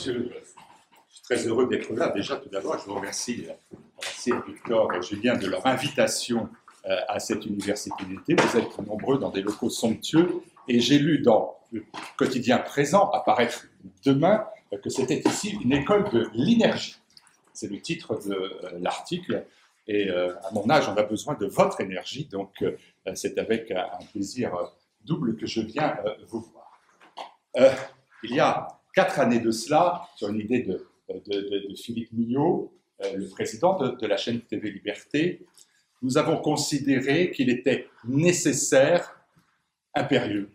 monsieur. Je suis très heureux d'être là. Déjà, tout d'abord, je vous remercie, remercie Victor et Julien de leur invitation euh, à cette université d'été. Vous êtes nombreux dans des locaux somptueux et j'ai lu dans le quotidien présent, apparaître demain, que c'était ici une école de l'énergie. C'est le titre de euh, l'article. Et euh, à mon âge, on a besoin de votre énergie. Donc, c'est avec un plaisir double que je viens vous voir. il y a quatre années de cela, sur une idée de, Philippe Millot, le président de, la chaîne TV Liberté, nous avons considéré qu'il était nécessaire, impérieux,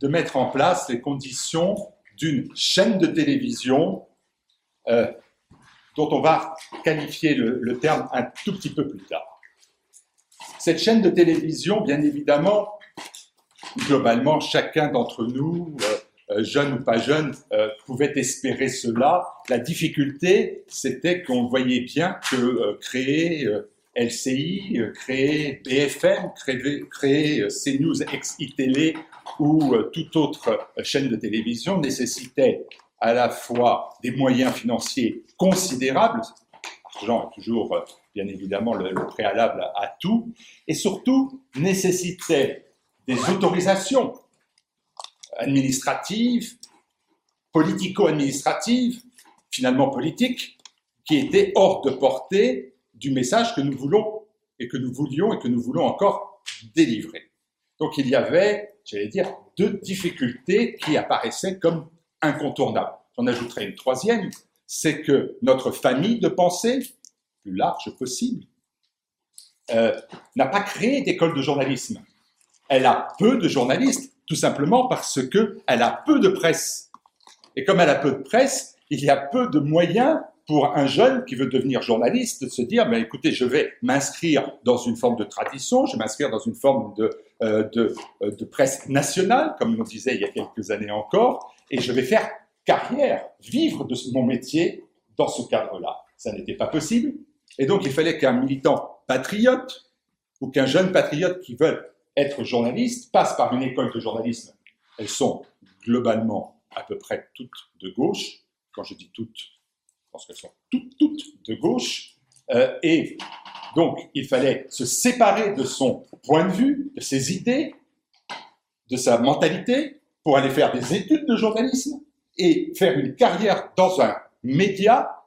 de mettre en place les conditions d'une chaîne de télévision euh, dont on va qualifier le, terme un tout petit peu plus tard. Cette chaîne de télévision, bien évidemment, globalement, chacun d'entre nous, euh, euh, jeune ou pas jeune, pouvait espérer cela. La difficulté, c'était qu'on voyait bien que créer LCI, euh, créer BFM, créer, créer euh, CNews ex-ITélé ou euh, toute autre chaîne de télévision nécessitait à la fois des moyens financiers considérables, l'argent est toujours bien évidemment le, préalable à tout, et surtout nécessitait des autorisations administratives, politico-administratives, finalement politiques, qui étaient hors de portée du message que nous voulons et que nous voulions et que nous voulons encore délivrer. Donc il y avait, j'allais dire, deux difficultés qui apparaissaient comme incontournables. J'en ajouterai une troisième, c'est que notre famille de pensée, plus large possible, euh, n'a pas créé d'école de journalisme. Elle a peu de journalistes, tout simplement parce qu'elle a peu de presse. Et comme elle a peu de presse, il y a peu de moyens pour un jeune qui veut devenir journaliste de se dire, mais écoutez, je vais m'inscrire dans une forme de tradition, je vais m'inscrire dans une forme de, euh, de, euh, de, presse nationale, comme on disait il y a quelques années encore, et je vais faire carrière, vivre de mon métier dans ce cadre-là. Ça n'était pas possible. Et donc, il fallait qu'un militant patriote ou qu'un jeune patriote qui veut être journaliste passe par une école de journalisme. Elles sont globalement à peu près toutes de gauche. Quand je dis toutes, je pense qu'elles sont toutes, toutes de gauche, euh, et donc il fallait se séparer de son point de vue, de ses idées, de sa mentalité, pour aller faire des études de journalisme et faire une carrière dans un média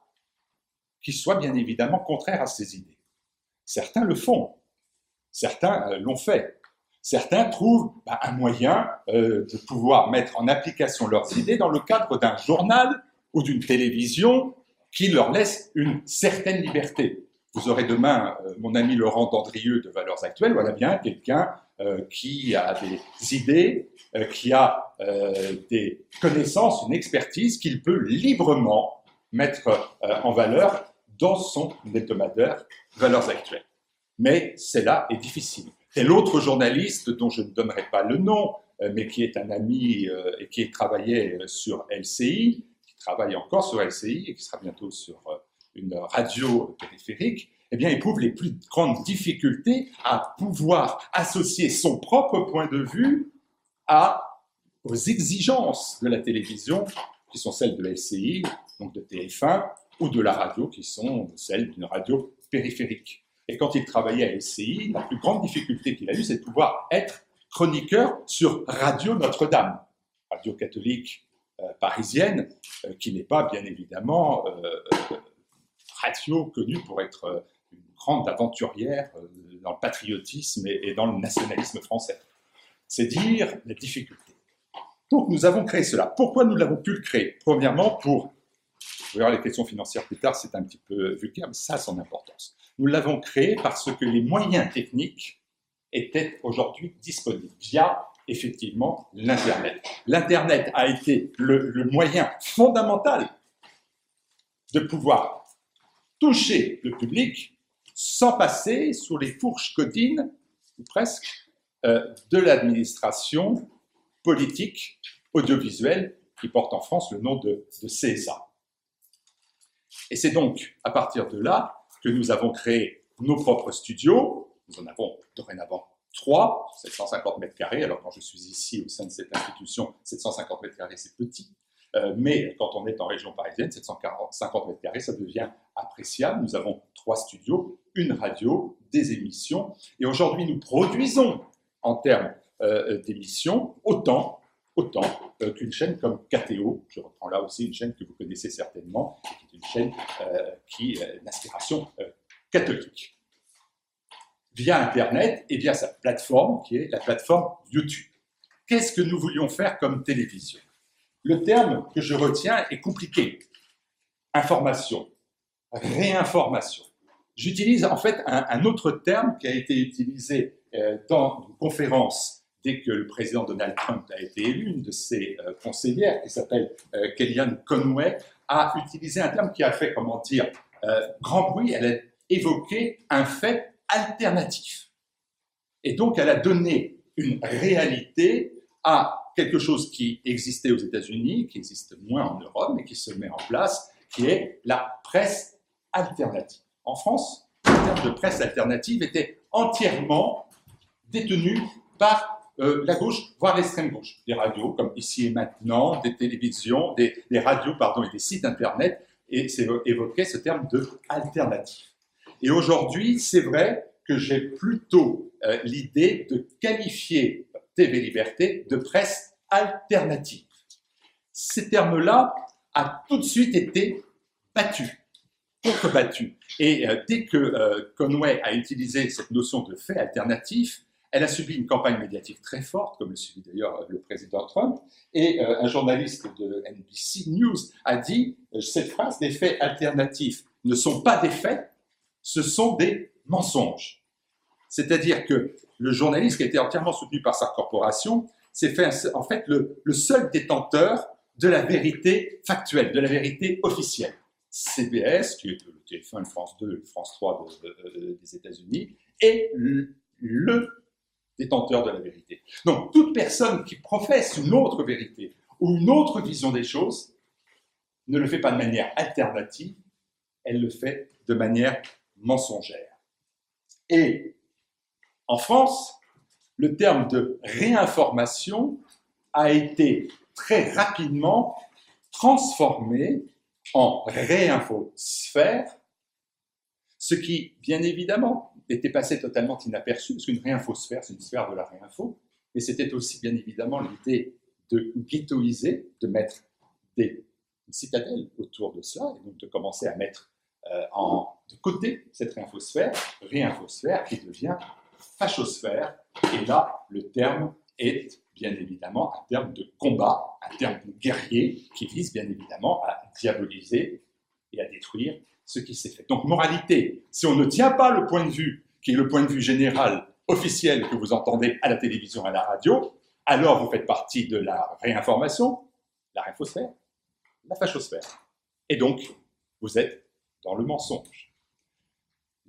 qui soit bien évidemment contraire à ses idées. Certains le font, certains euh, l'ont fait, certains trouvent bah, un moyen euh, de pouvoir mettre en application leurs idées dans le cadre d'un journal ou d'une télévision qui leur laisse une certaine liberté. Vous aurez demain euh, mon ami Laurent Dandrieux de Valeurs Actuelles, voilà bien quelqu'un euh, qui a des idées, qui a des connaissances, une expertise qu'il peut librement mettre en valeur dans son hebdomadaire Valeurs Actuelles. Mais cela est difficile. Et l'autre journaliste, dont je ne donnerai pas le nom, mais qui est un ami et qui travaillait sur LCI, travaille encore sur LCI et qui sera bientôt sur euh, une radio périphérique, eh bien, éprouve les plus grandes difficultés à pouvoir associer son propre point de vue aux exigences de la télévision, qui sont celles de LCI, donc de TF1, ou de la radio, qui sont celles d'une radio périphérique. Et quand il travaillait à LCI, la plus grande difficulté qu'il a eue, c'est de pouvoir être chroniqueur sur Radio Notre-Dame, radio catholique euh, parisienne, euh, qui n'est pas bien évidemment euh, radio connue pour être une grande aventurière dans le patriotisme et dans le nationalisme français. C'est dire la difficulté. Donc nous avons créé cela. Pourquoi nous l'avons pu le créer? Premièrement, pour, vous verrez les questions financières plus tard, c'est un petit peu vulgaire, mais ça a son importance. Nous l'avons créé parce que les moyens techniques étaient aujourd'hui disponibles via effectivement l'Internet. L'Internet a été le, moyen fondamental de pouvoir toucher le public sans passer sous les fourches codines, ou presque, euh, de l'administration politique audiovisuelle qui porte en France le nom de, de CSA. Et c'est donc à partir de là que nous avons créé nos propres studios. Nous en avons dorénavant 3, 750 mètres carrés. Alors quand je suis ici au sein de cette institution, 750 mètres carrés, c'est petit. Euh, mais quand on est en région parisienne, 750 mètres carrés, ça devient appréciable. Nous avons trois studios, une radio, des émissions. Et aujourd'hui, nous produisons en termes euh, d'émissions autant, autant euh, qu'une chaîne comme KTO. Je reprends là aussi une chaîne que vous connaissez certainement, qui est une chaîne qui a une inspiration catholique. Via Internet et via sa plateforme, qui est la plateforme YouTube. Qu'est-ce que nous voulions faire comme télévision? Le terme que je retiens est compliqué. Information, réinformation. J'utilise en fait un, autre terme qui a été utilisé euh, dans une conférence dès que le président Donald Trump a été élu, une de ses euh, conseillères, qui s'appelle euh, Kellyanne Conway, a utilisé un terme qui a fait, comment dire, grand bruit. Elle a évoqué un fait alternatif. Et donc, elle a donné une réalité à quelque chose qui existait aux États-Unis, qui existe moins en Europe, mais qui se met en place, qui est la presse alternative. En France, le terme de presse alternative était entièrement détenu par euh, la gauche, voire l'extrême gauche. Des radios comme Ici et Maintenant, des télévisions, des, radios pardon, et des sites Internet, et évoquait ce terme de alternative. Et aujourd'hui, c'est vrai que j'ai plutôt euh, l'idée de qualifier TV Liberté de presse alternative. Ces termes-là a tout de suite été battus, contre-battus. Et euh, dès que Conway a utilisé cette notion de fait alternatif, elle a subi une campagne médiatique très forte, comme le suit d'ailleurs le président Trump, et euh, un journaliste de NBC News a dit cette phrase, les faits alternatifs ne sont pas des faits, ce sont des mensonges. C'est-à-dire que le journaliste, qui a été entièrement soutenu par sa corporation, s'est fait en fait le, seul détenteur de la vérité factuelle, de la vérité officielle. CBS, qui est le téléphone France 2, France 3 des États-Unis, est le, détenteur de la vérité. Donc, toute personne qui professe une autre vérité ou une autre vision des choses ne le fait pas de manière alternative, elle le fait de manière mensongère. Et en France, le terme de réinformation a été très rapidement transformé en réinfosphère, ce qui, bien évidemment, était passé totalement inaperçu, parce qu'une réinfosphère, c'est une sphère de la réinfo, mais c'était aussi, bien évidemment, l'idée de ghettoiser, de mettre des citadelles autour de cela, et donc de commencer à mettre euh, en, de côté cette réinfosphère, réinfosphère qui devient fachosphère. Et là, le terme est bien évidemment un terme de combat, un terme de guerrier qui vise bien évidemment à diaboliser et à détruire ce qui s'est fait. Donc, moralité, si on ne tient pas le point de vue qui est le point de vue général, officiel que vous entendez à la télévision, à la radio, alors vous faites partie de la réinformation, la réinfosphère, la fachosphère. Et donc, vous êtes dans le mensonge.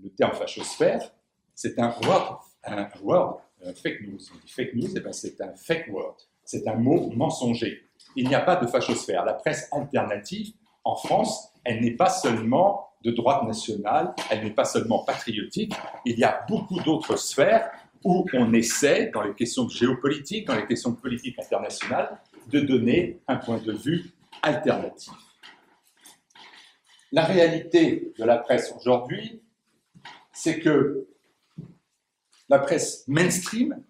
Le terme fachosphère, c'est un word, un word, un fake news. On dit fake news, et eh ben c'est un fake word. C'est un mot mensonger. Il n'y a pas de fachosphère. La presse alternative, en France, elle n'est pas seulement de droite nationale, elle n'est pas seulement patriotique. Il y a beaucoup d'autres sphères où on essaie, dans les questions géopolitiques, dans les questions de politique internationale, de donner un point de vue alternatif. La réalité de la presse aujourd'hui, c'est que la presse mainstream,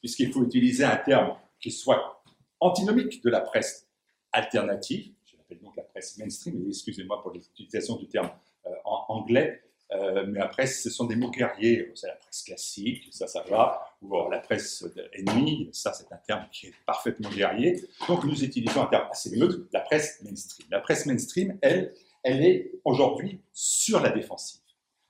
puisqu'il faut utiliser un terme qui soit antinomique de la presse alternative, je l'appelle donc la presse mainstream, excusez-moi pour l'utilisation du terme euh, en anglais, euh, mais après, ce sont des mots guerriers. C'est la presse classique, ça, ça va. Ou la presse ennemie, ça, c'est un terme qui est parfaitement guerrier. Donc, nous utilisons un terme assez neutre, la presse mainstream. La presse mainstream, elle, elle est aujourd'hui sur la défensive.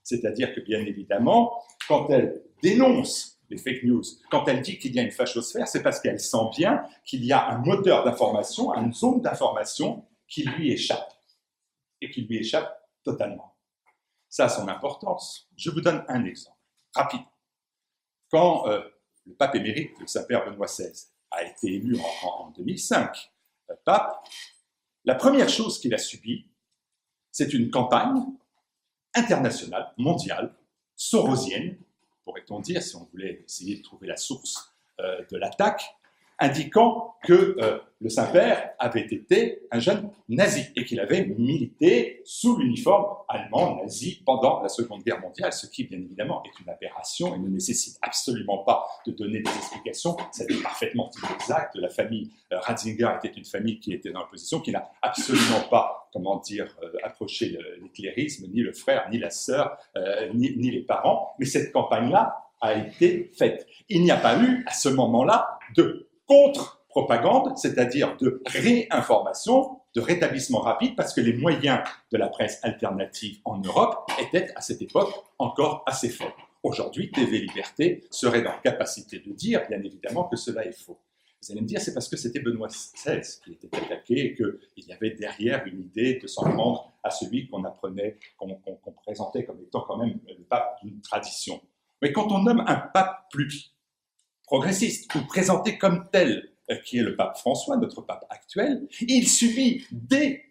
C'est-à-dire que, bien évidemment, quand elle dénonce les fake news, quand elle dit qu'il y a une fachosphère, c'est parce qu'elle sent bien qu'il y a un moteur d'information, une zone d'information qui lui échappe, et qui lui échappe totalement. Ça a son importance. Je vous donne un exemple, rapide. Quand euh, le pape émérite, le Saint-Père Benoît XVI, a été élu en, 2005, le pape, la première chose qu'il a subie, c'est une campagne internationale, mondiale, sorosienne, pourrait-on dire, si on voulait essayer de trouver la source euh, de l'attaque, indiquant que euh, le Saint-Père avait été un jeune nazi et qu'il avait milité sous l'uniforme allemand nazi pendant la Seconde Guerre mondiale, ce qui, bien évidemment, est une aberration et ne nécessite absolument pas de donner des explications. C'est parfaitement exact. La famille euh, Ratzinger était une famille qui était dans l'opposition, qui n'a absolument pas, comment dire, euh, approché l'éclairisme, ni le frère, ni la sœur, ni, ni les parents. Mais cette campagne-là a été faite. Il n'y a pas eu, à ce moment-là, de contre-propagande, c'est-à-dire de réinformation, de rétablissement rapide, parce que les moyens de la presse alternative en Europe étaient à cette époque encore assez faibles. Aujourd'hui, TV Liberté serait dans la capacité de dire, bien évidemment, que cela est faux. Vous allez me dire, c'est parce que c'était Benoît XVI qui était attaqué et qu'il y avait derrière une idée de s'en prendre à celui qu'on apprenait, qu'on présentait comme étant quand même le pape d'une tradition. Mais quand on nomme un pape plus progressiste ou présenté comme tel, euh, qui est le pape François, notre pape actuel, il subit dès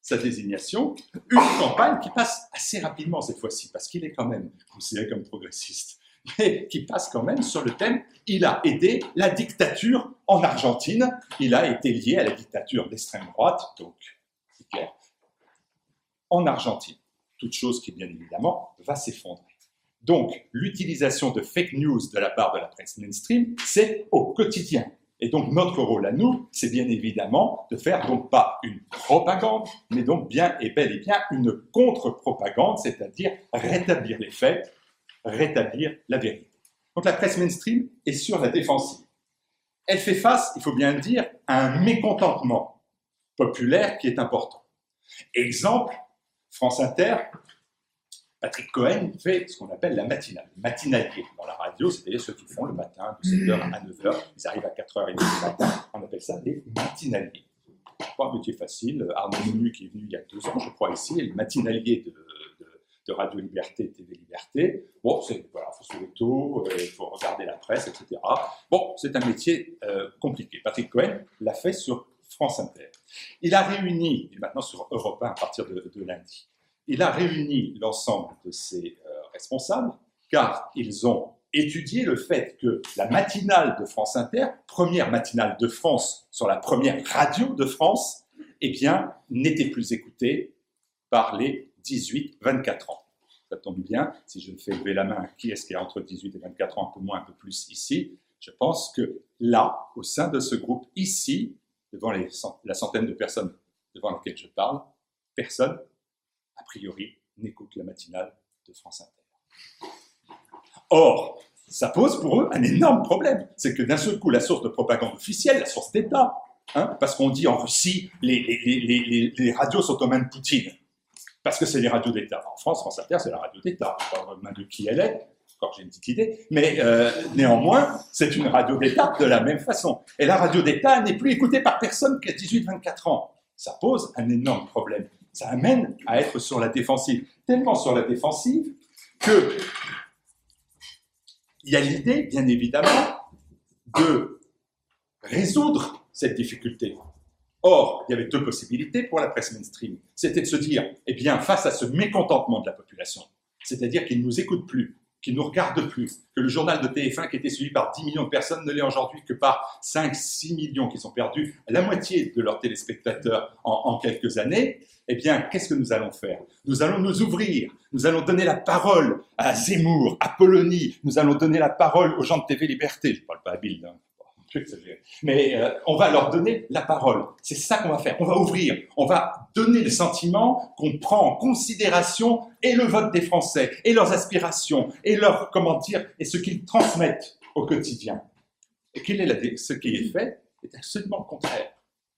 sa désignation une campagne qui passe assez rapidement cette fois-ci, parce qu'il est quand même considéré comme progressiste, mais qui passe quand même sur le thème il a aidé la dictature en Argentine, il a été lié à la dictature d'extrême droite, donc en Argentine. Toute chose qui, bien évidemment, va s'effondrer. Donc, l'utilisation de fake news de la part de la presse mainstream, c'est au quotidien. Et donc, notre rôle à nous, c'est bien évidemment de faire donc pas une propagande, mais donc bien et bel et bien une contre-propagande, c'est-à-dire rétablir les faits, rétablir la vérité. Donc, la presse mainstream est sur la défensive. Elle fait face, il faut bien le dire, à un mécontentement populaire qui est important. Exemple, France Inter Patrick Cohen fait ce qu'on appelle la matinale, matinalier dans la radio, c'est-à-dire ceux qui font le matin de 7h à 9h, ils arrivent à 4h30 du matin, on appelle ça des matinaliers. Pas un métier facile, Arnaud Menu qui est venu il y a deux ans, je crois, ici, est le matinalier de, Radio Liberté, TV Liberté. Bon, il voilà, faut se lever tôt, euh, il faut regarder la presse, etc. Bon, c'est un métier euh, compliqué. Patrick Cohen l'a fait sur France Inter. Il a réuni, et maintenant sur Europe 1 à partir de lundi, il a réuni l'ensemble de ses euh, responsables, car ils ont étudié le fait que la matinale de France Inter, première matinale de France sur la première radio de France, eh bien, n'était plus écoutée par les 18-24 ans. Ça tombe bien, si je fais lever la main, qui est-ce qui a entre 18 et 24 ans, un peu moins, un peu plus ici Je pense que là, au sein de ce groupe, ici, devant la centaine de personnes devant lesquelles je parle, personne a priori, n'écoutent la matinale de France Inter. Or, ça pose pour eux un énorme problème. C'est que d'un seul coup, la source de propagande officielle, la source d'État, hein, parce qu'on dit en Russie, les, radios sont aux mains de Poutine, parce que c'est les radios d'État. En France, France Inter, c'est la radio d'État. Sais pas de qui elle est, encore j'ai une petite idée, mais euh, néanmoins, c'est une radio d'État de la même façon. Et la radio d'État n'est plus écoutée par personne qu'à 18-24 ans. Ça pose un énorme problème ça amène à être sur la défensive. Tellement sur la défensive que il y a l'idée, bien évidemment, de résoudre cette difficulté. Or, il y avait deux possibilités pour la presse mainstream. C'était de se dire, eh bien, face à ce mécontentement de la population, c'est-à-dire qu'ils ne nous écoutent plus, qui nous regarde plus, que le journal de TF1 qui était suivi par 10 millions de personnes ne l'est aujourd'hui que par 5-6 millions qui sont perdus, la moitié de leurs téléspectateurs en, quelques années, eh bien, qu'est-ce que nous allons faire? Nous allons nous ouvrir, nous allons donner la parole à Zemmour, à Polony, nous allons donner la parole aux gens de TV Liberté, je ne parle pas à Bill, hein. Mais euh, on va leur donner la parole. C'est ça qu'on va faire. On va ouvrir. On va donner le sentiment qu'on prend en considération et le vote des Français, et leurs aspirations, et leur, comment dire, et ce qu'ils transmettent au quotidien. Et quel est ce qui est fait est absolument le contraire.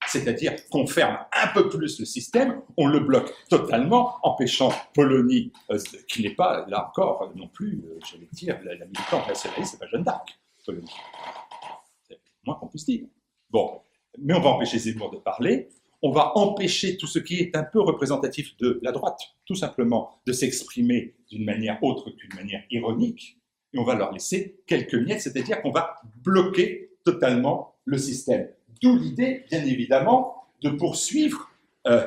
C'est-à-dire qu'on ferme un peu plus le système, on le bloque totalement, empêchant Polonie, euh, qui n'est pas, là encore, non plus, euh, j'allais dire, la, la militante nationaliste, c'est pas Jeanne d'Arc, Polonie moins qu'on. Bon, mais on va empêcher Zemmour de parler, on va empêcher tout ce qui est un peu représentatif de la droite, tout simplement, de s'exprimer d'une manière autre qu'une manière ironique, et on va leur laisser quelques miettes, c'est-à-dire qu'on va bloquer totalement le système. D'où l'idée, bien évidemment, de poursuivre euh,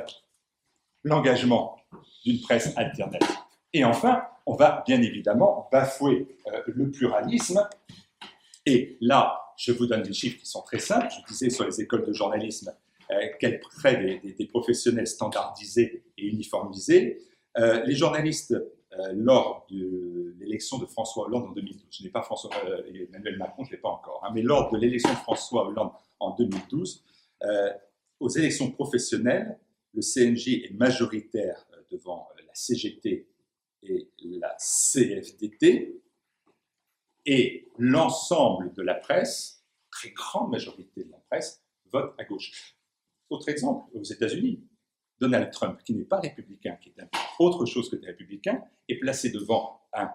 l'engagement d'une presse alternative. Et enfin, on va bien évidemment bafouer euh, le pluralisme. Et là, je vous donne des chiffres qui sont très simples. Je disais sur les écoles de journalisme, euh, quel près des, professionnels standardisés et uniformisés. Euh, les journalistes, euh, lors de l'élection de François Hollande en 2012, je n'ai pas François, Emmanuel Macron, je ne l'ai pas encore, hein, mais lors de l'élection de François Hollande en 2012, aux élections professionnelles, le CNJ est majoritaire devant la CGT et la CFDT, et l'ensemble de la presse, très grande majorité de la presse, vote à gauche. Autre exemple, aux États-Unis, Donald Trump, qui n'est pas républicain, qui est autre chose que des républicains, est placé devant un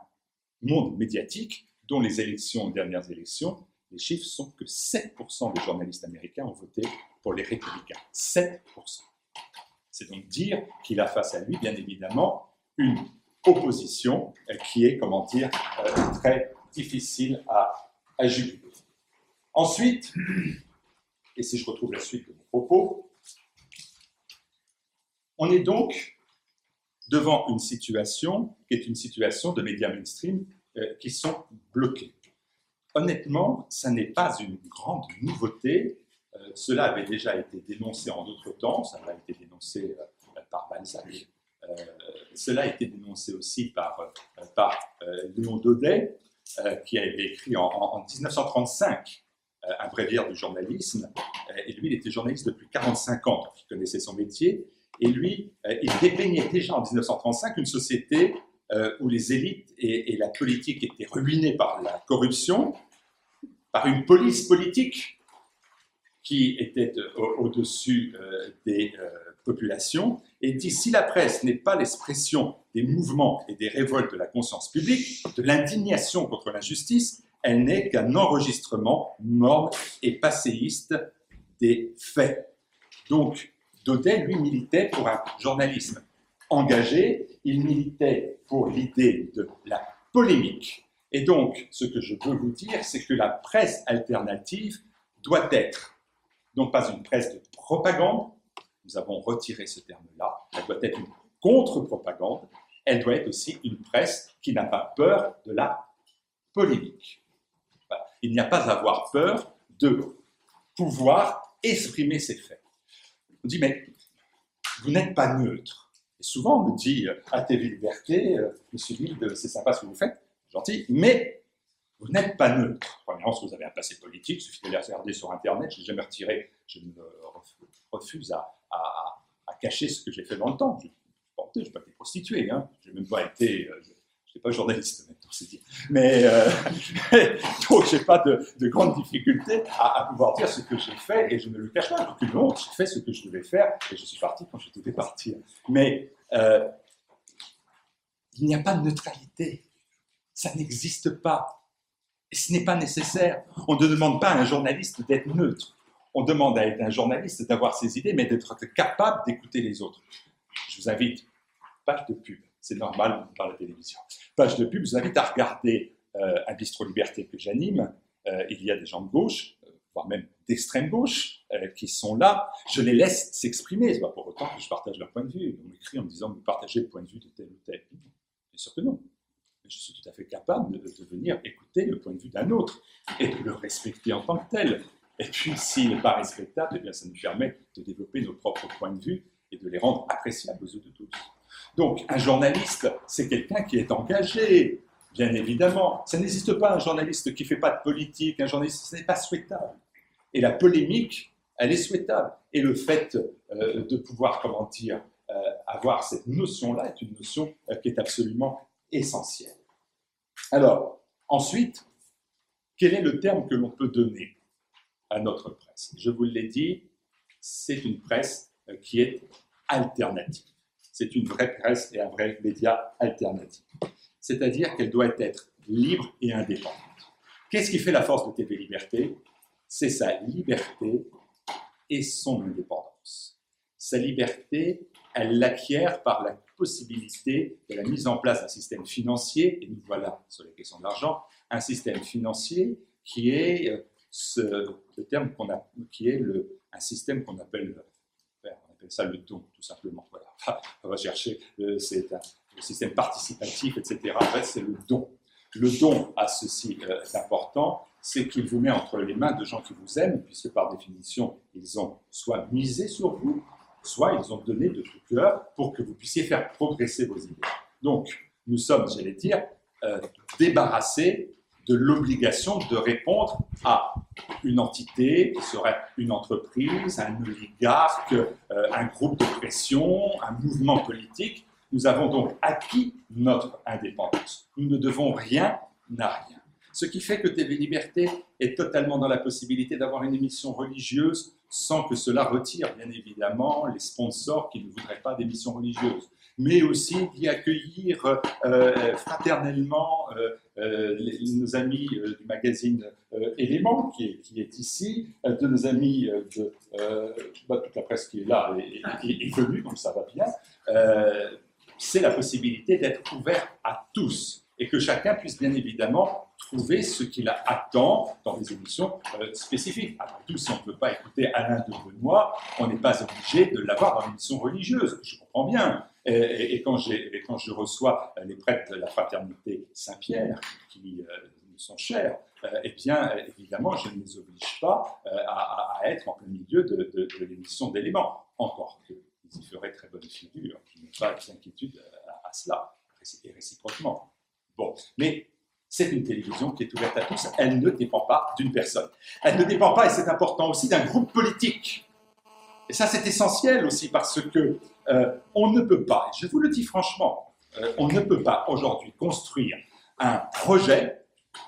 monde médiatique dont les élections, les dernières élections, les chiffres sont que 7% des journalistes américains ont voté pour les républicains. 7%. C'est donc dire qu'il a face à lui, bien évidemment, une opposition qui est, comment dire, euh, très difficile à, à. Ensuite, et si je retrouve la suite de mon propos, on est donc devant une situation qui est une situation de médias mainstream euh, qui sont bloqués. Honnêtement, ça n'est pas une grande nouveauté. Euh, cela avait déjà été dénoncé en d'autres temps, ça a été dénoncé euh, par Balzac. cela a été dénoncé aussi par, par Léon Daudet, qui avait écrit en, en 1935 euh, un bréviaire du journalisme. Euh, et lui, il était journaliste depuis 45 ans, donc il connaissait son métier. Et lui, euh, il dépeignait déjà en 1935 une société où les élites et, la politique étaient ruinées par la corruption, par une police politique qui était au-dessus des populations, et dit si la presse n'est pas l'expression des mouvements et des révoltes de la conscience publique, de l'indignation contre l'injustice, elle n'est qu'un enregistrement morne et passéiste des faits. Donc, Daudet, lui, militait pour un journalisme engagé, il militait pour l'idée de la polémique. Et donc, ce que je veux vous dire, c'est que la presse alternative doit être, non pas une presse de propagande, nous avons retiré ce terme-là, elle doit être une contre-propagande, elle doit être aussi une presse qui n'a pas peur de la polémique il n'y a pas à avoir peur de pouvoir exprimer ses faits. On dit, mais vous n'êtes pas neutre. Souvent, on me dit, à TV Liberté, euh, Monsieur Wilde, c'est sympa ce que vous faites, gentil, mais vous n'êtes pas neutre. Premièrement, si vous avez un passé politique, il suffit de les regarder sur Internet, je n'ai jamais retiré, je me refuse à, cacher ce que j'ai fait dans le temps. Je n'ai pas été prostitué, hein. je n'ai même pas été, euh, je n'ai pas journaliste maintenant, c'est dit. Mais euh, je n'ai pas de, de grandes difficultés à, pouvoir dire ce que j'ai fait et je ne le cache pas. Donc, non, j'ai fait ce que je devais faire et je suis parti quand je devais partir. Mais euh, il n'y a pas de neutralité. Ça n'existe pas. Et ce n'est pas nécessaire. On ne demande pas à un journaliste d'être neutre. On demande à un journaliste d'avoir ses idées, mais d'être capable d'écouter les autres. Je vous invite, page de pub c'est normal par la télévision. Page de pub, je vous invite à regarder euh, un bistrot liberté que j'anime. Euh, il y a des gens de gauche, euh, voire même d'extrême gauche, qui sont là. Je les laisse s'exprimer. Ce n'est pas pour autant que je partage leur point de vue. On m'écrit en me disant, vous partagez le point de vue de tel ou tel. Bien sûr que non. Je suis tout à fait capable de, de venir écouter le point de vue d'un autre et de le respecter en tant que tel. Et puis, s'il n'est pas respectable, eh bien, ça nous permet de développer nos propres points de vue et de les rendre appréciables aux yeux de tous. Donc, un journaliste, c'est quelqu'un qui est engagé, bien évidemment. Ça n'existe pas un journaliste qui ne fait pas de politique, un journaliste, ce n'est pas souhaitable. Et la polémique, elle est souhaitable. Et le fait euh, de pouvoir, comment dire, euh, avoir cette notion-là est une notion euh, qui est absolument essentielle. Alors, ensuite, quel est le terme que l'on peut donner à notre presse? Je vous l'ai dit, c'est une presse qui est alternative c'est une vraie presse et un vrai média alternatif. C'est-à-dire qu'elle doit être libre et indépendante. Qu'est-ce qui fait la force de TV Liberté? C'est sa liberté et son indépendance. Sa liberté, elle l'acquiert par la possibilité de la mise en place d'un système financier, et nous voilà sur les questions de l'argent, un système financier qui est euh, le terme qu'on a, qui est le, un système qu'on appelle ça le don, tout simplement. Voilà. On va chercher, euh, c'est un système participatif, etc. En fait, c'est le don. Le don a ceci euh, d'important, c'est qu'il vous met entre les mains de gens qui vous aiment, puisque par définition, ils ont soit misé sur vous, soit ils ont donné de tout cœur pour que vous puissiez faire progresser vos idées. Donc, nous sommes, j'allais dire, euh, débarrassés de l'obligation de répondre à une entité qui serait une entreprise, un oligarque, euh, un groupe de pression, un mouvement politique. Nous avons donc acquis notre indépendance. Nous ne devons rien à rien. Ce qui fait que TV Liberté est totalement dans la possibilité d'avoir une émission religieuse sans que cela retire, bien évidemment, les sponsors qui ne voudraient pas d'émissions religieuses mais aussi d'y accueillir euh, fraternellement euh, euh, nos amis du magazine Éléments, qui est, ici, de nos amis de bah, toute la presse qui est là et, est venue, donc ça va bien. c'est la possibilité d'être ouvert à tous et que chacun puisse bien évidemment trouver ce qu'il attend dans des émissions spécifiques. Après tout, si on ne peut pas écouter Alain de Benoît, on n'est pas obligé de l'avoir dans une émission religieuse. Je comprends bien. Et, quand, je reçois les prêtres de la fraternité Saint-Pierre, qui euh, nous sont chers, euh, eh bien, évidemment, je ne les oblige pas euh, à, être en plein milieu de, l'émission d'éléments. Encore qu'ils y feraient très bonne figure, je n'ai pas d'inquiétude à, à, cela, et réciproquement. Bon, mais c'est une télévision qui est ouverte à tous, elle ne dépend pas d'une personne. Elle ne dépend pas, et c'est important aussi, d'un groupe politique. Et ça, c'est essentiel aussi parce que euh, on ne peut pas, je vous le dis franchement, euh, on ne peut pas aujourd'hui construire un projet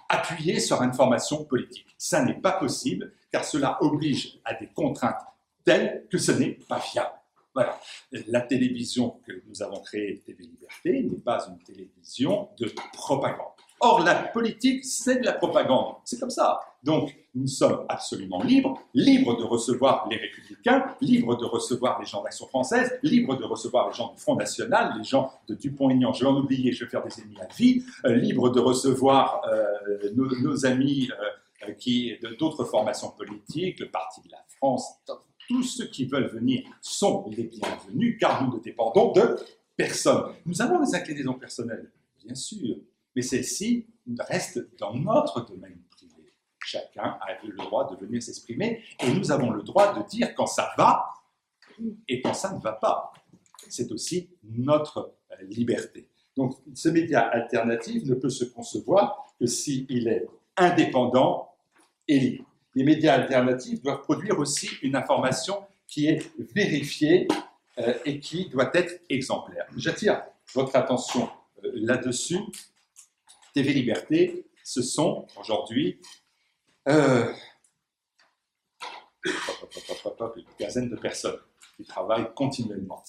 appuyé sur une formation politique. Ça n'est pas possible car cela oblige à des contraintes telles que ce n'est pas fiable. Voilà. La télévision que nous avons créée, TV Liberté, n'est pas une télévision de propagande. Or, la politique, c'est de la propagande. C'est comme ça. Donc, nous sommes absolument libres, libres de recevoir les républicains, libres de recevoir les gens d'Action française, libres de recevoir les gens du Front National, les gens de Dupont-Aignan, je vais en oublier, je vais faire des ennemis à vie, euh, libres de recevoir euh, nos, amis euh, qui d'autres formations politiques, le Parti de la France, tous ceux qui veulent venir sont les bienvenus, car nous ne dépendons de personne. Nous avons des inclinaisons personnelles, bien sûr, mais celles-ci restent dans notre domaine privé. Chacun a le droit de venir s'exprimer et nous avons le droit de dire quand ça va et quand ça ne va pas. C'est aussi notre euh, liberté. Donc ce média alternatif ne peut se concevoir que s'il est indépendant et libre. Les médias alternatifs doivent produire aussi une information qui est vérifiée euh, et qui doit être exemplaire. J'attire votre attention euh, là-dessus TV Liberté, ce sont aujourd'hui euh, une quinzaine de personnes qui travaillent continuellement.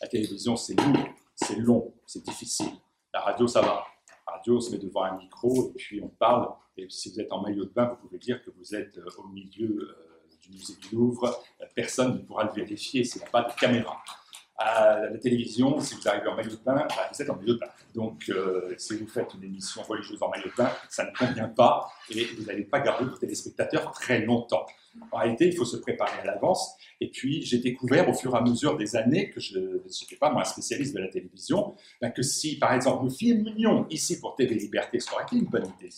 La télévision, c'est lourd, c'est long, c'est difficile. La radio, ça va. La radio, on se met devant un micro et puis on parle. Et si vous êtes en maillot de bain, vous pouvez dire que vous êtes euh, au milieu euh, du musée du Louvre. Personne ne pourra le vérifier s'il n'y a pas de caméra à la télévision, si vous arrivez en maillot de bain, bah, vous êtes en maillot de bain. Donc, euh, si vous faites une émission religieuse en maillot de bain, ça ne convient pas et vous n'allez pas garder vos téléspectateurs très longtemps. En réalité, il faut se préparer à l'avance. Et puis, j'ai découvert au fur et à mesure des années que je n'étais pas moi un spécialiste de la télévision, bah, que si, par exemple, nous filmions ici pour TV Liberté, aurait été une bonne idée?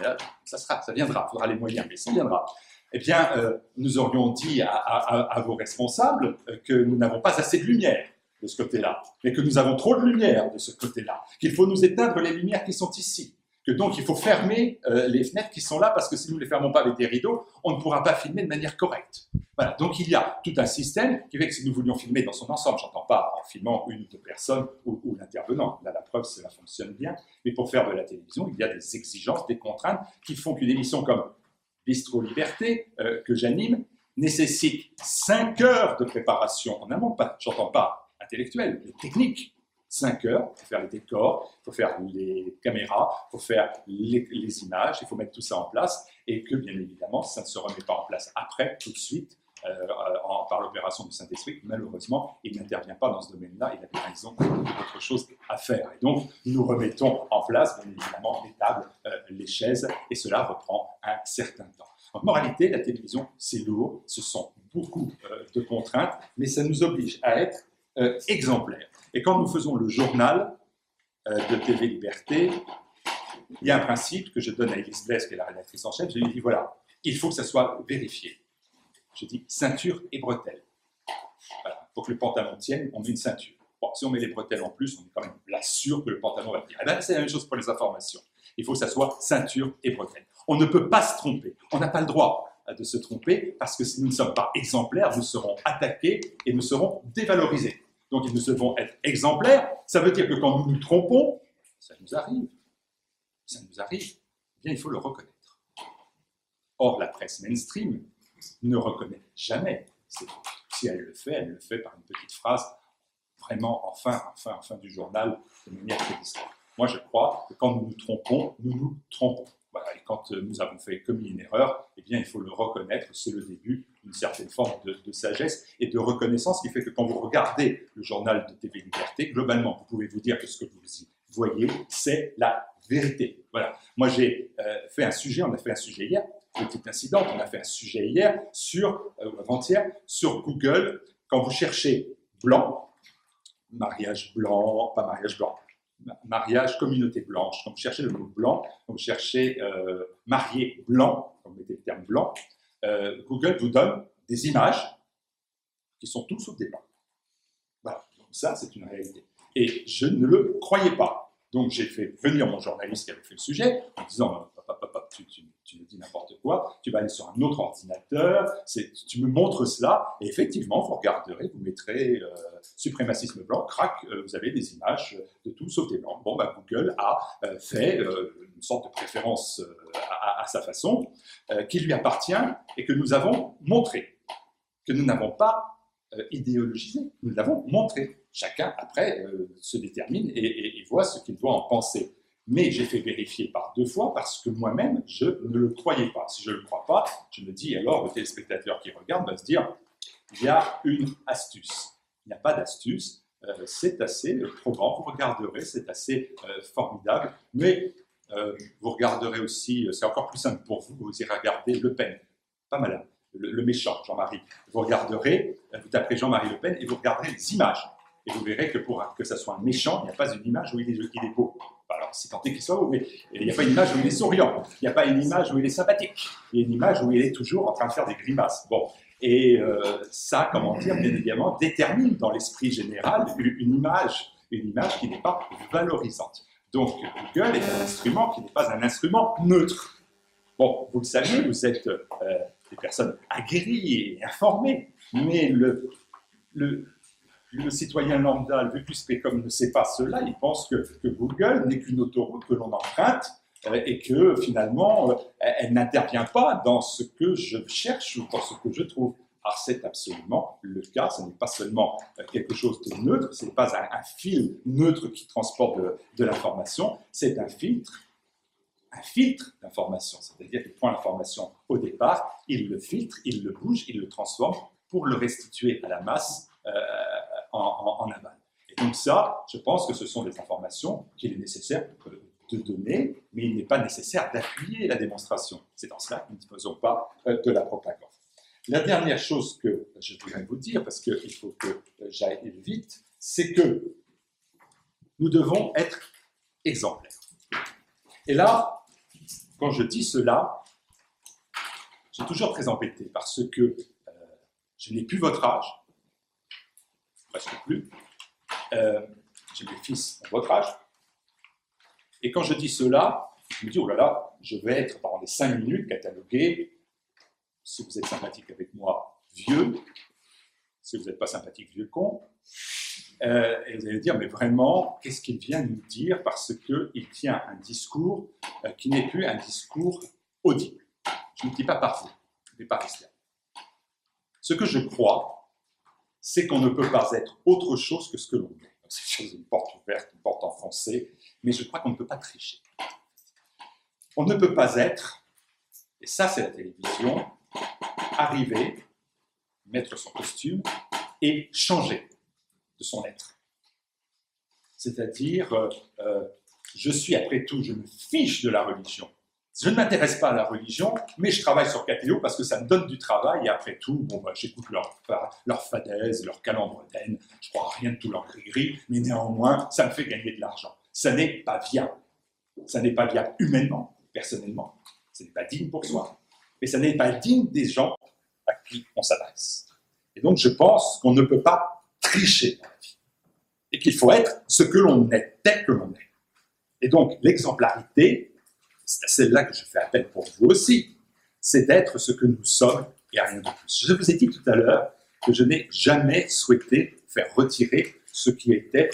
Eh ça, viendra, il faudra les moyens, mais ça viendra. Eh bien, euh, nous aurions dit à, vos responsables euh, que nous n'avons pas assez de lumière de ce côté-là, mais que nous avons trop de lumière de ce côté-là, qu'il faut nous éteindre les lumières qui sont ici, que donc il faut fermer euh, les fenêtres qui sont là, parce que si nous ne les fermons pas avec des rideaux, on ne pourra pas filmer de manière correcte. Voilà, donc il y a tout un système qui fait que si nous voulions filmer dans son ensemble, j'entends pas en filmant une ou deux personnes ou, l'intervenant, là la preuve cela fonctionne bien, mais pour faire de la télévision, il y a des exigences, des contraintes qui font qu'une émission comme Bistro Liberté, euh, que j'anime, nécessite 5 heures de préparation en amont, pas, j'entends pas intellectuel, mais technique. 5 heures, il faut faire les décors, il faut faire les caméras, il faut faire les, images, il faut mettre tout ça en place, et que bien évidemment, ça ne se remet pas en place après, tout de suite, euh, par l'opération du Saint-Esprit. Malheureusement, il n'intervient pas dans ce domaine-là, il a bien raison d'autres choses à faire. Et donc, nous remettons en place, bien évidemment, les tables, euh, les chaises, et cela reprend un certain temps. En moralité, la télévision, c'est lourd, ce sont beaucoup euh, de contraintes, mais ça nous oblige à être exemplaires. Et quand nous faisons le journal de TV Liberté, il y a un principe que je donne à Elise Blaise, qui est la rédactrice en chef. Je lui dis voilà, il faut que ça soit vérifié. Je dis ceinture et bretelles. Voilà. Pour que le pantalon tienne, on met une ceinture. Bon, si on met les bretelles en plus, on est quand même là sûr que le pantalon va tenir. Eh ben, c'est la même chose pour les informations. Il faut que ça soit ceinture et bretelles. On ne peut pas se tromper. On n'a pas le droit de se tromper parce que si nous ne sommes pas exemplaires, nous serons attaqués et nous serons dévalorisés. Donc, nous devons être exemplaires. Ça veut dire que quand nous nous trompons, ça nous arrive. Ça nous arrive. Eh bien, il faut le reconnaître. Or, la presse mainstream ne reconnaît jamais Si elle le fait, elle le fait par une petite phrase vraiment en fin, en fin, du journal de manière très Moi, je crois que quand nous nous trompons, nous nous trompons. Et quand euh, nous avons fait commis une erreur, eh bien, il faut le reconnaître. C'est le début d'une certaine forme de, sagesse et de reconnaissance qui fait que quand vous regardez le journal de TV Liberté, globalement, vous pouvez vous dire que ce que vous y voyez, c'est la vérité. Voilà. Moi, j'ai euh, fait un sujet, on a fait un sujet hier, petit incident, on a fait un sujet hier sur, euh, avant-hier, sur Google, quand vous cherchez blanc, mariage blanc, pas mariage blanc, mariage communauté blanche, vous cherchez le mot blanc, vous cherchez euh, marié blanc, vous mettez le terme blanc, euh, Google vous donne des images qui sont toutes sauf des blancs. Voilà, donc ça c'est une réalité. Et je ne le croyais pas. Donc j'ai fait venir mon journaliste qui avait fait le sujet en disant tu, me dis n'importe quoi, tu vas aller sur un autre ordinateur, tu me montres cela, et effectivement, vous regarderez, vous mettrez euh, suprémacisme blanc, crac, euh, vous avez des images de tout sauf des blancs. Bon, bah, Google a euh, fait une sorte de préférence à, sa façon, qui lui appartient et que nous avons montré, que nous n'avons pas idéologisé, nous l'avons montré. Chacun, après, se détermine et voit ce qu'il doit en penser mais j'ai fait vérifier par deux fois parce que moi-même, je ne le croyais pas. Si je ne le crois pas, je me dis alors, le téléspectateur qui regarde va se dire, il y a une astuce. Il n'y a pas d'astuce, euh, c'est assez probant, vous regarderez, c'est assez euh, formidable, mais euh, vous regarderez aussi, c'est encore plus simple pour vous, vous irez regarder Le Pen, pas mal, le, méchant Jean-Marie. Vous regarderez, vous taperez Jean-Marie Le Pen et vous regarderez les images. Et vous verrez que pour que ça soit un méchant, il n'y a pas une image où il est, il est beau alors c'est tenté qu'il soit beau, mais il n'y a pas une image où il est souriant, il n'y a pas une image où il est sympathique, il y a une image où il est toujours en train de faire des grimaces. Bon, et euh, ça, comment dire, bien évidemment, détermine dans l'esprit général une image, une image qui n'est pas valorisante. Donc Google est un instrument qui n'est pas un instrument neutre. Bon, vous le savez, vous êtes euh, des personnes aguerries et informées, mais le, le, le citoyen lambda, le vétuspe comme ne sait pas cela, il pense que, Google n'est qu'une autoroute que l'on emprunte euh, et que finalement, euh, elle n'intervient pas dans ce que je cherche ou dans ce que je trouve. Alors c'est absolument le cas, ce n'est pas seulement euh, quelque chose de neutre, ce n'est pas un, fil neutre qui transporte de, l'information, c'est un filtre, un filtre d'information, c'est-à-dire qu'il prend l'information au départ, il le filtre, il le bouge, il le transforme pour le restituer à la masse en, aval. Et donc ça, je pense que ce sont des informations qu'il est nécessaire de donner, mais il n'est pas nécessaire d'appuyer la démonstration. C'est dans cela que nous ne faisons pas euh, de la propagande. La dernière chose que je voudrais vous dire, parce qu'il faut que j'aille vite, c'est que nous devons être exemplaires. Et là, quand je dis cela, suis toujours très embêté parce que euh, je n'ai plus votre âge, presque plus. Euh, j'ai des fils de votre âge. Et quand je dis cela, je me dis, oh là là, je vais être pendant les cinq minutes catalogué, si vous êtes sympathique avec moi, vieux, si vous n'êtes pas sympathique, vieux con. Euh, et vous allez dire, mais vraiment, qu'est-ce qu'il vient nous dire Parce qu'il tient un discours euh, qui n'est plus un discours audible. Je ne dis pas parfait, mais pas là. Ce que je crois, c'est qu'on ne peut pas être autre chose que ce que l'on est. C'est une porte ouverte, une porte enfoncée, mais je crois qu'on ne peut pas tricher. On ne peut pas être, et ça c'est la télévision, arriver, mettre son costume et changer de son être. C'est-à-dire, euh, euh, je suis après tout, je me fiche de la religion. Je ne m'intéresse pas à la religion, mais je travaille sur Catéo parce que ça me donne du travail et après tout, bon, bah, j'écoute leur, leur fadaise, leur calembredaine, je crois rien de tout leur gris-gris, mais néanmoins, ça me fait gagner de l'argent. Ça n'est pas viable. Ça n'est pas viable humainement, personnellement. Ce n'est pas digne pour soi. Mais ça n'est pas digne des gens à qui on s'adresse. Et donc, je pense qu'on ne peut pas tricher dans la vie. Et qu'il faut être ce que l'on est, tel que l'on est. Et donc, l'exemplarité, c'est à celle-là que je fais appel pour vous aussi, c'est d'être ce que nous sommes et rien de plus. Je vous ai dit tout à l'heure que je n'ai jamais souhaité faire retirer ce qui était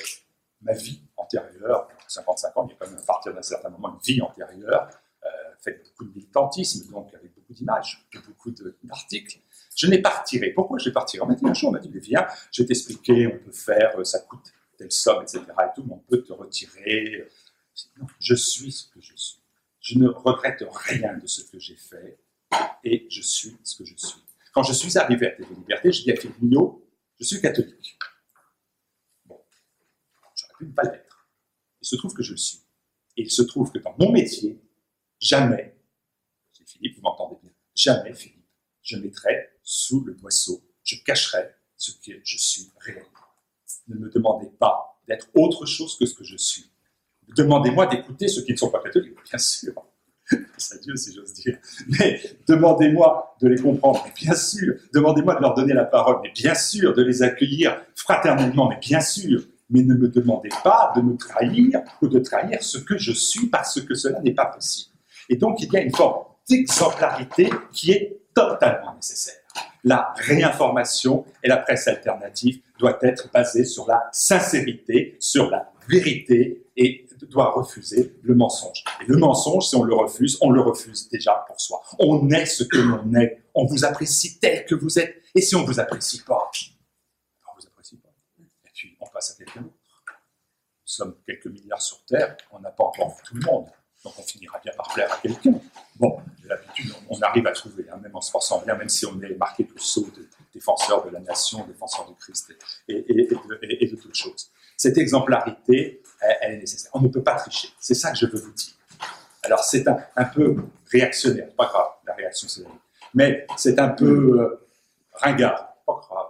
ma vie antérieure, 55 ans, il y a quand même à partir d'un certain moment une vie antérieure, euh, faite beaucoup de militantisme, donc avec beaucoup d'images, beaucoup d'articles. Je n'ai pas retiré. Pourquoi je n'ai pas retiré? On m'a dit un jour, on m'a dit, viens, je vais t'expliquer, on peut faire, euh, ça coûte telle somme, etc. Et tout, mais on peut te retirer. Non, je suis ce que je suis. Je ne regrette rien de ce que j'ai fait et je suis ce que je suis. Quand je suis arrivé à TV Liberté, je dis à Philippe Mignot, je suis catholique. Bon, j'aurais pu ne pas l'être. Il se trouve que je le suis. Et il se trouve que dans mon métier, jamais, Philippe, vous m'entendez bien, jamais, Philippe, je mettrai sous le boisseau, je cacherai ce que je suis réellement. Ne me demandez pas d'être autre chose que ce que je suis. Demandez-moi d'écouter ceux qui ne sont pas catholiques, bien sûr. C'est Dieu, si j'ose dire. Mais demandez-moi de les comprendre, bien sûr. Demandez-moi de leur donner la parole, mais bien sûr. De les accueillir fraternellement, mais bien sûr. Mais ne me demandez pas de me trahir ou de trahir ce que je suis parce que cela n'est pas possible. Et donc, il y a une forme d'exemplarité qui est totalement nécessaire. La réinformation et la presse alternative doit être basée sur la sincérité, sur la vérité et doit refuser le mensonge. Et le mensonge, si on le refuse, on le refuse déjà pour soi. On est ce que l'on est. On vous apprécie tel que vous êtes. Et si on ne vous apprécie pas, on vous apprécie pas. Et puis, on passe à quelqu'un d'autre. Nous sommes quelques milliards sur Terre. On n'a pas encore vu tout le monde. Donc, on finira bien par plaire à quelqu'un. Bon, l'habitude, on arrive à trouver, hein, même en se forçant bien, même si on est marqué tout saut de défenseur de la nation, défenseur de Christ et, et, et de toutes choses. Cette exemplarité, elle, est nécessaire. On ne peut pas tricher. C'est ça que je veux vous dire. Alors c'est un, peu réactionnaire, pas grave, la réaction c'est la vie. Mais c'est un peu euh, ringard, pas grave,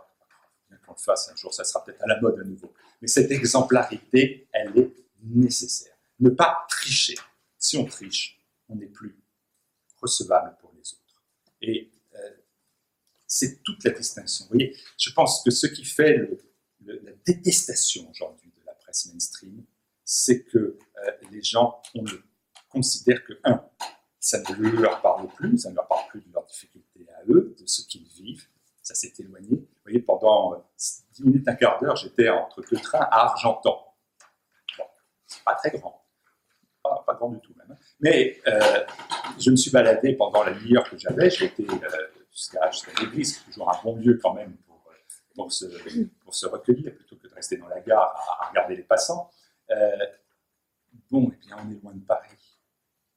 bien qu'on le fasse un jour, ça sera peut-être à la mode à nouveau. Mais cette exemplarité, elle est nécessaire. Ne pas tricher. Si on triche, on n'est plus recevable pour les autres. Et euh, c'est toute la distinction. Vous voyez, je pense que ce qui fait la détestation aujourd'hui de la presse mainstream, c'est que euh, les gens on considèrent que, un, ça ne leur parle plus, ça ne leur parle plus de leurs difficultés à eux, de ce qu'ils vivent, ça s'est éloigné. Vous voyez, pendant 10 minutes, un quart d'heure, j'étais entre deux trains à Argentan. Bon, c'est pas très grand, pas, grand du tout même. Hein. Mais euh, je me suis baladé pendant la demi-heure que j'avais, j'ai été euh, jusqu'à l'église, toujours un bon lieu quand même pour se recueillir, plutôt que de rester dans la gare à regarder les passants. Euh, bon, eh bien, on est loin de Paris.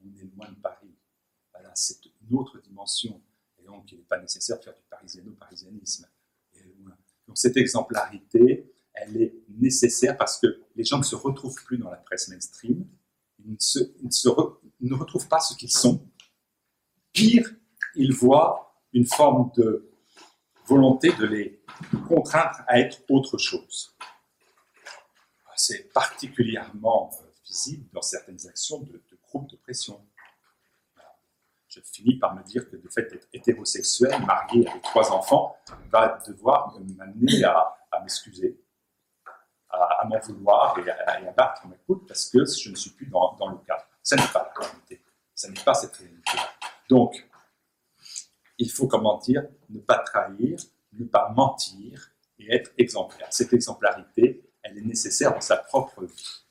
On est loin de Paris. Voilà, c'est une autre dimension. Et donc, il n'est pas nécessaire de faire du parisiano-parisianisme. Donc, cette exemplarité, elle est nécessaire parce que les gens ne se retrouvent plus dans la presse mainstream. Ils ne, se, ne retrouvent pas ce qu'ils sont. Pire, ils voient une forme de volonté de les contraindre à être autre chose c'est particulièrement euh, visible dans certaines actions de, groupes de pression. Je finis par me dire que le fait d'être hétérosexuel, marié avec trois enfants, va devoir m'amener à, m'excuser, à, m'en vouloir et à, battre ma coupe parce que je ne suis plus dans, le cadre. Ça n'est pas la réalité. Ça n'est pas cette réalité. Donc, il faut, comment dire, ne pas trahir, ne pas mentir et être exemplaire. Cette exemplarité, elle est nécessaire dans sa propre vie.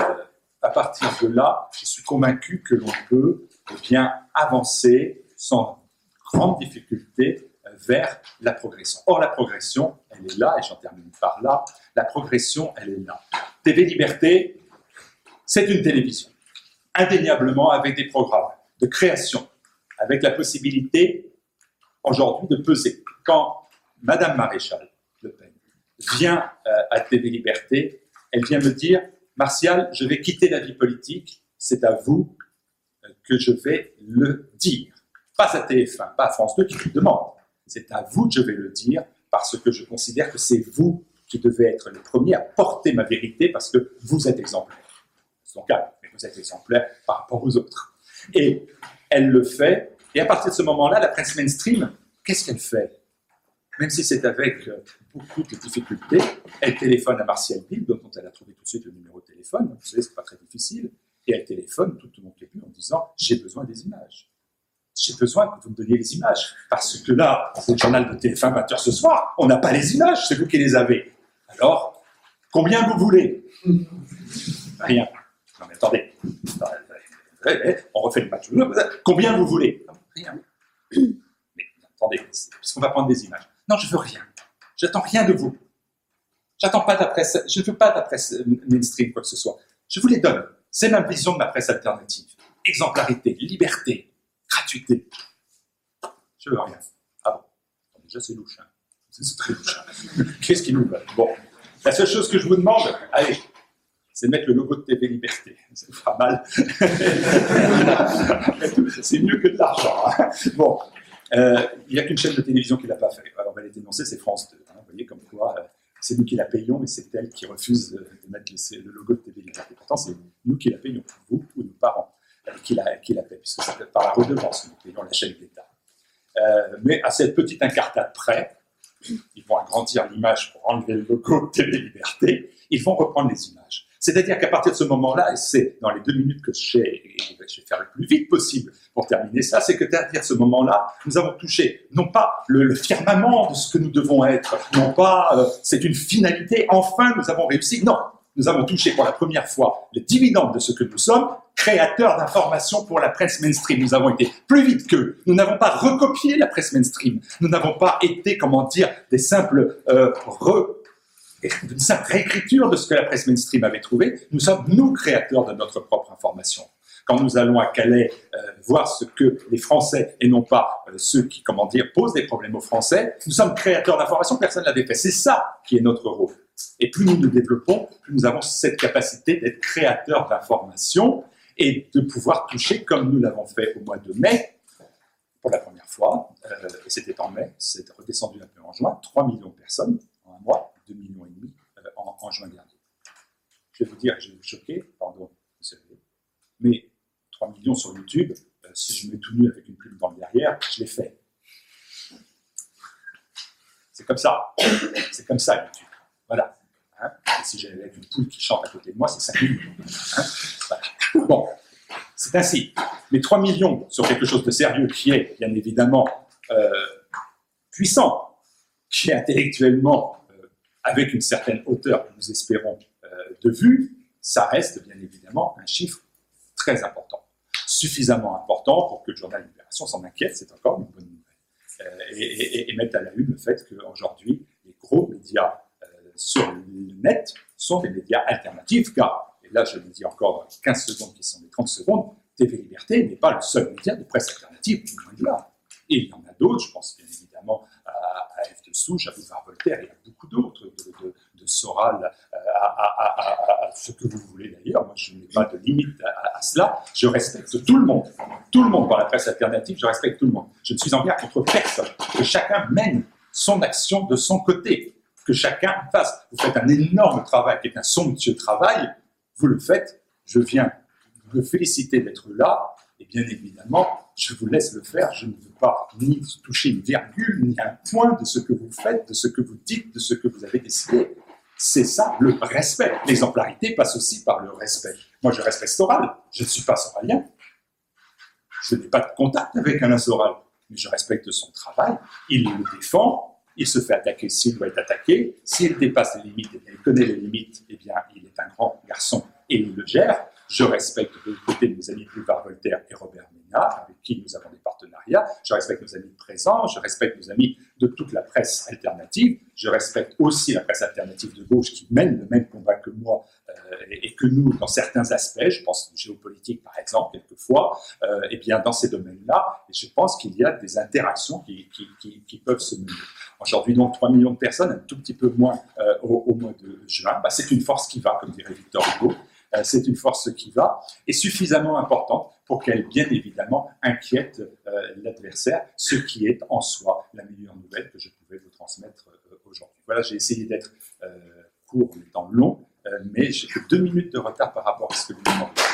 Euh, à partir de là, je suis convaincu que l'on peut bien avancer sans grande difficulté euh, vers la progression. Or, la progression, elle est là, et j'en termine par là, la progression, elle est là. TV Liberté, c'est une télévision, indéniablement avec des programmes de création, avec la possibilité aujourd'hui de peser. Quand Madame Maréchal vient euh, à TV Liberté, elle vient me dire, Martial, je vais quitter la vie politique, c'est à vous euh, que je vais le dire. Pas à TF1, pas à France 2 qui me demande. C'est à vous que je vais le dire parce que je considère que c'est vous qui devez être les premiers à porter ma vérité parce que vous êtes exemplaire. C'est cas, mais vous êtes exemplaire par rapport aux autres. Et elle le fait, et à partir de ce moment-là, la presse mainstream, qu'est-ce qu'elle fait? Même si c'est avec euh, beaucoup de difficultés, elle téléphone à Martial Bill, dont elle a trouvé tout de suite le numéro de téléphone, vous savez, c'est pas très difficile, et elle téléphone tout au long début en disant J'ai besoin des images. J'ai besoin que vous me donniez les images. Parce que là, c'est le journal de TF1 20h ce soir, on n'a pas les images, c'est vous qui les avez. Alors, combien vous voulez? Rien. Non mais attendez. On refait le match. Combien vous voulez? Rien. Mais attendez, puisqu'on va prendre des images. Non, je veux rien. J'attends rien de vous. J'attends pas la presse, je ne veux pas la presse mainstream, quoi que ce soit. Je vous les donne. C'est ma vision de ma presse alternative. Exemplarité, liberté, gratuité. Je veux rien. Ah bon Déjà, c'est louche. Hein. C'est très louche. Hein. Qu'est-ce qui nous va? Bon. La seule chose que je vous demande, allez, c'est de mettre le logo de TV Liberté. C'est pas mal. c'est mieux que de l'argent. Hein. Bon. Euh, il n'y a qu'une chaîne de télévision qui ne l'a pas fait. Alors, on va les dénoncer, c'est France 2. Vous voyez comme quoi, euh, c'est nous qui la payons, mais c'est elle qui refuse de, mettre le, logo de TV Liberté. Pourtant, c'est nous qui la payons, vous ou nos parents euh, qui, la, qui la paient, puisque c'est par la redevance que nous payons la chaîne d'État. Euh, mais à cette petite incartade près, ils vont agrandir l'image pour enlever le logo de TV Liberté, ils vont reprendre les images. C'est-à-dire qu'à partir de ce moment-là, et c'est dans les deux minutes que je vais, faire le plus vite possible pour terminer ça, c'est que à ce moment-là, nous avons touché non pas le, firmament de ce que nous devons être, non pas euh, c'est une finalité, enfin nous avons réussi, non, nous avons touché pour la première fois les dividendes de ce que nous sommes, créateurs d'informations pour la presse mainstream. Nous avons été plus vite qu'eux. Nous n'avons pas recopié la presse mainstream. Nous n'avons pas été, comment dire, des simples euh, d'une simple réécriture de ce que la presse mainstream avait trouvé. Nous sommes, nous, créateurs de notre propre information. Quand nous allons à Calais euh, voir ce que les Français, et non pas euh, ceux qui, comment dire, posent des problèmes aux Français, nous sommes créateurs d'informations, personne ne l'avait fait. C'est ça qui est notre rôle. Et plus nous nous développons, plus nous avons cette capacité d'être créateurs d'informations et de pouvoir toucher, comme nous l'avons fait au mois de mai, pour la première fois, euh, et c'était en mai, c'est redescendu un peu en juin, 3 millions de personnes en un mois, 2 millions et demi euh, en, juin dernier. Je vais vous dire, je vais vous choquer, pardon, mais 3 millions sur YouTube, euh, si je mets tout nu avec une pub dans le derrière, je l'ai fait. C'est comme ça. C'est comme ça, YouTube. Voilà. Hein? Si j'avais une poule qui chante à côté de moi, c'est 5 millions. Hein? Bon, c'est ainsi. Mais 3 millions sur quelque chose de sérieux qui est, bien évidemment, euh, puissant, qui est intellectuellement avec une certaine hauteur que nous espérons euh, de vue, ça reste bien évidemment un chiffre très important. Suffisamment important pour que le journal Libération s'en inquiète, c'est encore une bonne nouvelle. Euh, et, et, mettre à la une le fait qu'aujourd'hui, les gros médias euh, sur le net sont des médias alternatifs, car, et là je le dis encore dans les 15 secondes qui sont les 30 secondes, TV Liberté n'est pas le seul média de presse alternative, loin de là. Et il y en a d'autres, je pense bien évidemment Souche, à Boulevard Voltaire, et à beaucoup d'autres, de, Soral, euh, à, ce que vous voulez d'ailleurs. Moi, je n'ai pas de limite à, cela. Je respecte tout le monde. Tout le monde dans la presse alternative, je respecte tout le monde. Je ne suis en guerre contre personne. Que chacun mène son action de son côté. Que chacun fasse. Vous faites un énorme travail, qui est un somptueux travail. Vous le faites. Je viens vous féliciter d'être là. Et bien évidemment, je vous laisse le faire. Je ne veux pas ni toucher une virgule, ni un point de ce que vous faites, de ce que vous dites, de ce que vous avez décidé. C'est ça le respect. L'exemplarité passe aussi par le respect. Moi, je respecte Soral. Je ne suis pas soralien. Je n'ai pas de contact avec un Soral. Mais je respecte son travail. Il le défend. Il se fait attaquer s'il doit être attaqué. S'il dépasse les limites, et il connaît les limites, eh bien, il est un grand garçon et il le gère. Je respecte de côté nos amis Boulevard Voltaire et Robert Ménard, avec qui nous avons des partenariats. Je respecte nos amis présents, je respecte nos amis de toute la presse alternative. Je respecte aussi la presse alternative de gauche qui mène le même combat que moi euh, et, que nous dans certains aspects. Je pense géopolitique par exemple, quelquefois. Euh, et bien dans ces domaines-là, je pense qu'il y a des interactions qui, qui, qui, peuvent se mener. Aujourd'hui, donc, 3 millions de personnes, un tout petit peu moins euh, au, mois de juin. Bah, c'est une force qui va, comme dirait Victor Hugo. Euh, c'est une force qui va, et suffisamment importante pour qu'elle, bien évidemment, inquiète euh, l'adversaire, ce qui est en soi la meilleure nouvelle que je pouvais vous transmettre euh, aujourd'hui. Voilà, j'ai essayé d'être court en étant long, mais j'ai que deux minutes de retard par rapport à ce que vous demandez.